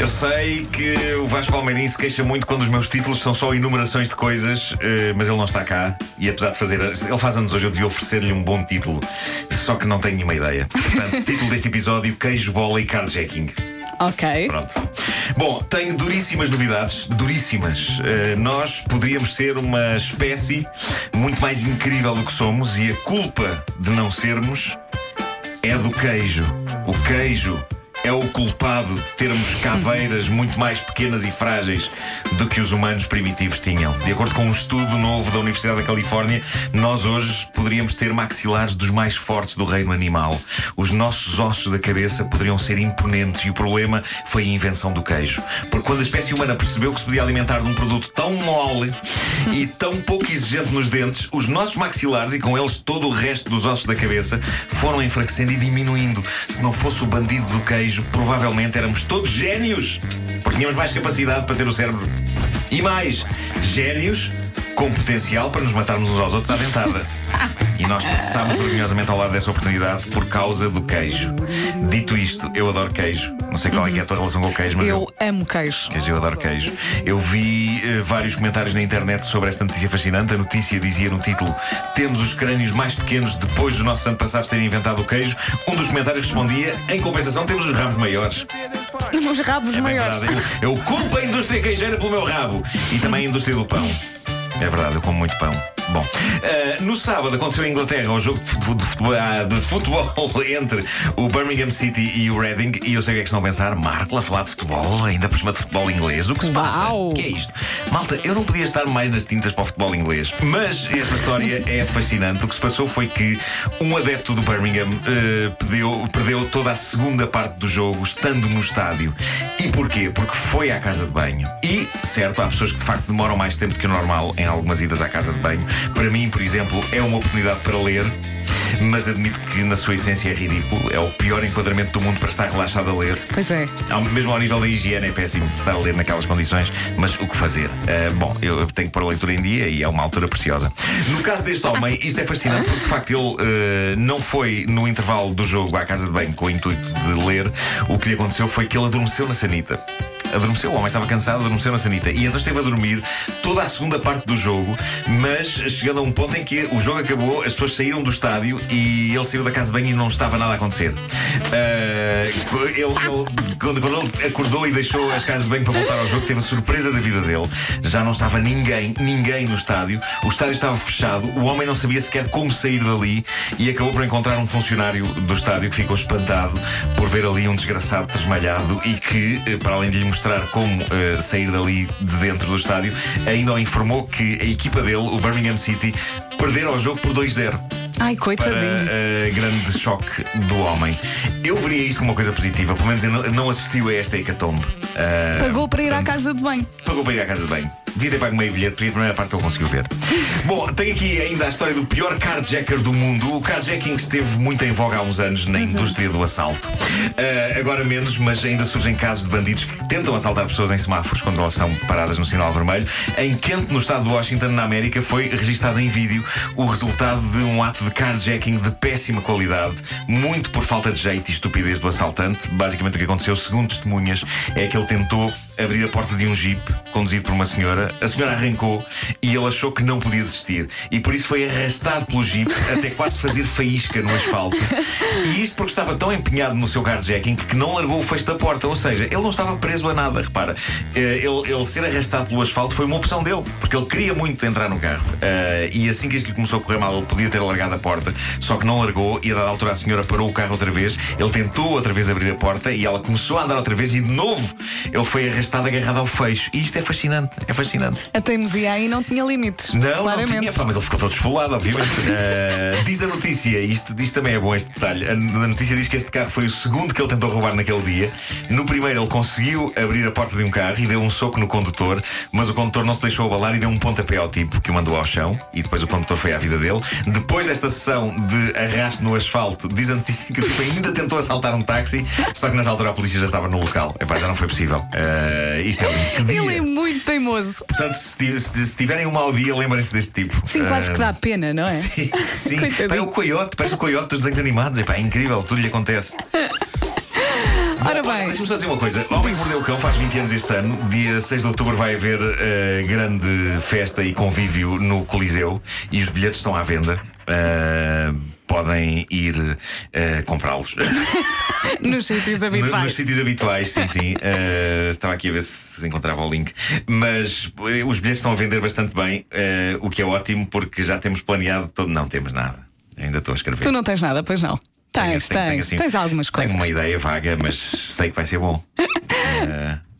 Eu sei que o Vasco Palmeirim se queixa muito quando os meus títulos são só enumerações de coisas, eh, mas ele não está cá. E apesar de fazer. Ele faz anos hoje, eu devia oferecer-lhe um bom título. Só que não tenho nenhuma ideia. Portanto, título deste episódio: Queijo, Bola e Carjacking. Ok. Pronto. Bom, tenho duríssimas novidades, duríssimas. Uh, nós poderíamos ser uma espécie muito mais incrível do que somos e a culpa de não sermos é do queijo. O queijo é o culpado de termos caveiras muito mais pequenas e frágeis do que os humanos primitivos tinham. De acordo com um estudo novo da Universidade da Califórnia, nós hoje poderíamos ter maxilares dos mais fortes do reino animal. Os nossos ossos da cabeça poderiam ser imponentes e o problema foi a invenção do queijo. Porque quando a espécie humana percebeu que se podia alimentar de um produto tão mole e tão pouco exigente nos dentes, os nossos maxilares e com eles todo o resto dos ossos da cabeça foram enfraquecendo e diminuindo. Se não fosse o bandido do queijo, provavelmente éramos todos génios, porque tínhamos mais capacidade para ter o cérebro. E mais, génios com potencial para nos matarmos uns aos outros à dentada. E nós passámos vergonhosamente ao lado dessa oportunidade por causa do queijo. Dito isto, eu adoro queijo. Não sei qual é, é a tua relação com o queijo, mas eu, eu amo queijo. queijo. Eu adoro queijo. Eu vi uh, vários comentários na internet sobre esta notícia fascinante. A notícia dizia no título: Temos os crânios mais pequenos depois dos nossos antepassados terem inventado o queijo. Um dos comentários respondia: Em compensação, temos os ramos maiores. Os rabos É maiores. verdade. Eu, eu culpo a indústria queijeira pelo meu rabo e também a indústria do pão. É verdade, eu como muito pão. Bom, eh, no sábado aconteceu em Inglaterra o jogo de futebol, de futebol- ah, de futebol entre o Birmingham City e o Reading. E eu sei o que é que estão a pensar. Marco, a falar de futebol, ainda por cima de futebol inglês. O que se passa? O que é isto? Malta, eu não podia estar mais nas tintas para o futebol inglês. Mas esta história é fascinante. O que se passou foi que um adepto do Birmingham eh, perdeu, perdeu toda a segunda parte do jogo estando no estádio. E porquê? Porque foi à casa de banho. E, certo, há pessoas que de facto demoram mais tempo do que o normal em algumas idas à casa de banho. Para mim, por exemplo, é uma oportunidade para ler. Mas admito que na sua essência é ridículo. É o pior enquadramento do mundo para estar relaxado a ler. Pois é. Ao- Mesmo ao nível da higiene é péssimo estar a ler naquelas condições, mas o que fazer? Ah, bom, eu, eu tenho que pôr a leitura em dia e é uma altura preciosa. No caso deste homem, isto é fascinante porque de facto ele ah, não foi no intervalo do jogo à casa de banho com o intuito de ler. O que lhe aconteceu foi que ele adormeceu na sanita. Adormeceu, o homem estava cansado, adormeceu na sanita. E então esteve a dormir toda a segunda parte do jogo, mas chegando a um ponto em que o jogo acabou, as pessoas saíram do estádio e ele saiu da casa de banho e não estava nada a acontecer. Ah, ele, ele- quando, quando ele acordou e deixou as casas de banho para voltar ao jogo, teve a surpresa da vida dele. Já não estava ninguém, ninguém no estádio. O estádio estava fechado, o homem não sabia sequer como sair dali e acabou por encontrar um funcionário do estádio que ficou espantado por ver ali um desgraçado desmalhado e que, eh, para além de lhe mostrar como eh, sair dali de dentro do estádio, ainda o informou que a equipa dele, o Birmingham City, perderam o jogo por 2-0 Ai, para coitadinho. eh, grande choque do homem. Eu veria isto como uma coisa positiva, pelo menos ele não- assistiu a esta hecatombe. Eh, Pagou para ir à portanto, casa de banho. Pagou para ir à casa de banho. Devia ter pago meio bilhete, porque a primeira parte que ele conseguiu ver. Bom, tem aqui ainda a história do pior carjacker do mundo. O carjacking esteve muito em voga há uns anos na indústria do assalto. Ah, agora menos, mas ainda surgem casos de bandidos que tentam assaltar pessoas em semáforos quando elas são paradas no sinal vermelho. Em Kent, no estado de Washington, na América, foi registado em vídeo o resultado de um ato de carjacking de péssima qualidade, muito por falta de jeito e estupidez do assaltante. Basicamente, o que aconteceu, segundo testemunhas, é que ele tentou abrir a porta de um jeep conduzido por uma senhora. A senhora arrancou e ele achou que não podia desistir. E por isso foi arrastado pelo jeep até quase fazer faísca no asfalto. E isto porque estava tão empenhado no seu carjacking que não largou o fecho da porta. Ou seja, ele não estava preso a nada. Repara, Eh, ele, ele ser arrastado pelo asfalto foi uma opção dele, porque ele queria muito entrar no carro. Eh, e assim que isto lhe começou a correr mal, ele podia ter largado a porta, só que não largou. E a dada altura a senhora parou o carro outra vez. Ele tentou outra vez abrir a porta e ela começou a andar outra vez. E de novo ele foi arrastado agarrado ao fecho. E isto é fascinante. É fascinante. A teimosia aí não tinha limites. Não, claramente. não tinha, pá, mas ele ficou todo esfolado, obviamente. Eh, diz a notícia, isto, isto também é bom este detalhe. A, a notícia diz que este carro foi o segundo que ele tentou roubar naquele dia. No primeiro, ele conseguiu abrir a porta de um carro e deu um soco no condutor, mas o condutor não se deixou abalar e deu um pontapé ao tipo que o mandou ao chão. E depois o condutor foi à vida dele. Depois desta sessão de arrasto no asfalto, diz a notícia que o tipo ainda tentou assaltar um táxi, só que nessa altura a polícia já estava no local. Epá, já não foi possível. Eh, isto é lindo. Ele é muito teimoso. Portanto, se, ti- se- se tiverem um mau dia, lembrem-se deste tipo. Sim, quase Ah, que dá pena, não é? Sim, sim. Pá, é o coiote, parece o coiote dos desenhos animados. Epá, é incrível, tudo lhe acontece. Ora bem, deixa-me só dizer uma coisa. O Homem que Mordeu o Cão faz 20 anos este ano. Dia 6 de outubro vai haver eh, grande festa e convívio no Coliseu e os bilhetes estão à venda. Eh, podem ir eh, comprá-los. Nos sítios No- habituais. Nos sítios habituais, sim, sim. Eh, estava aqui a ver se encontrava o link. Mas os bilhetes estão a vender bastante bem, o que é ótimo porque já temos planeado todo. Não temos nada. Ainda estou a escrever. Tu não tens nada, pois não? Tenho- Tens, tenho- tens. assim- Tens algumas coisas. Tenho uma ideia vaga, mas sei que vai ser bom. Eh,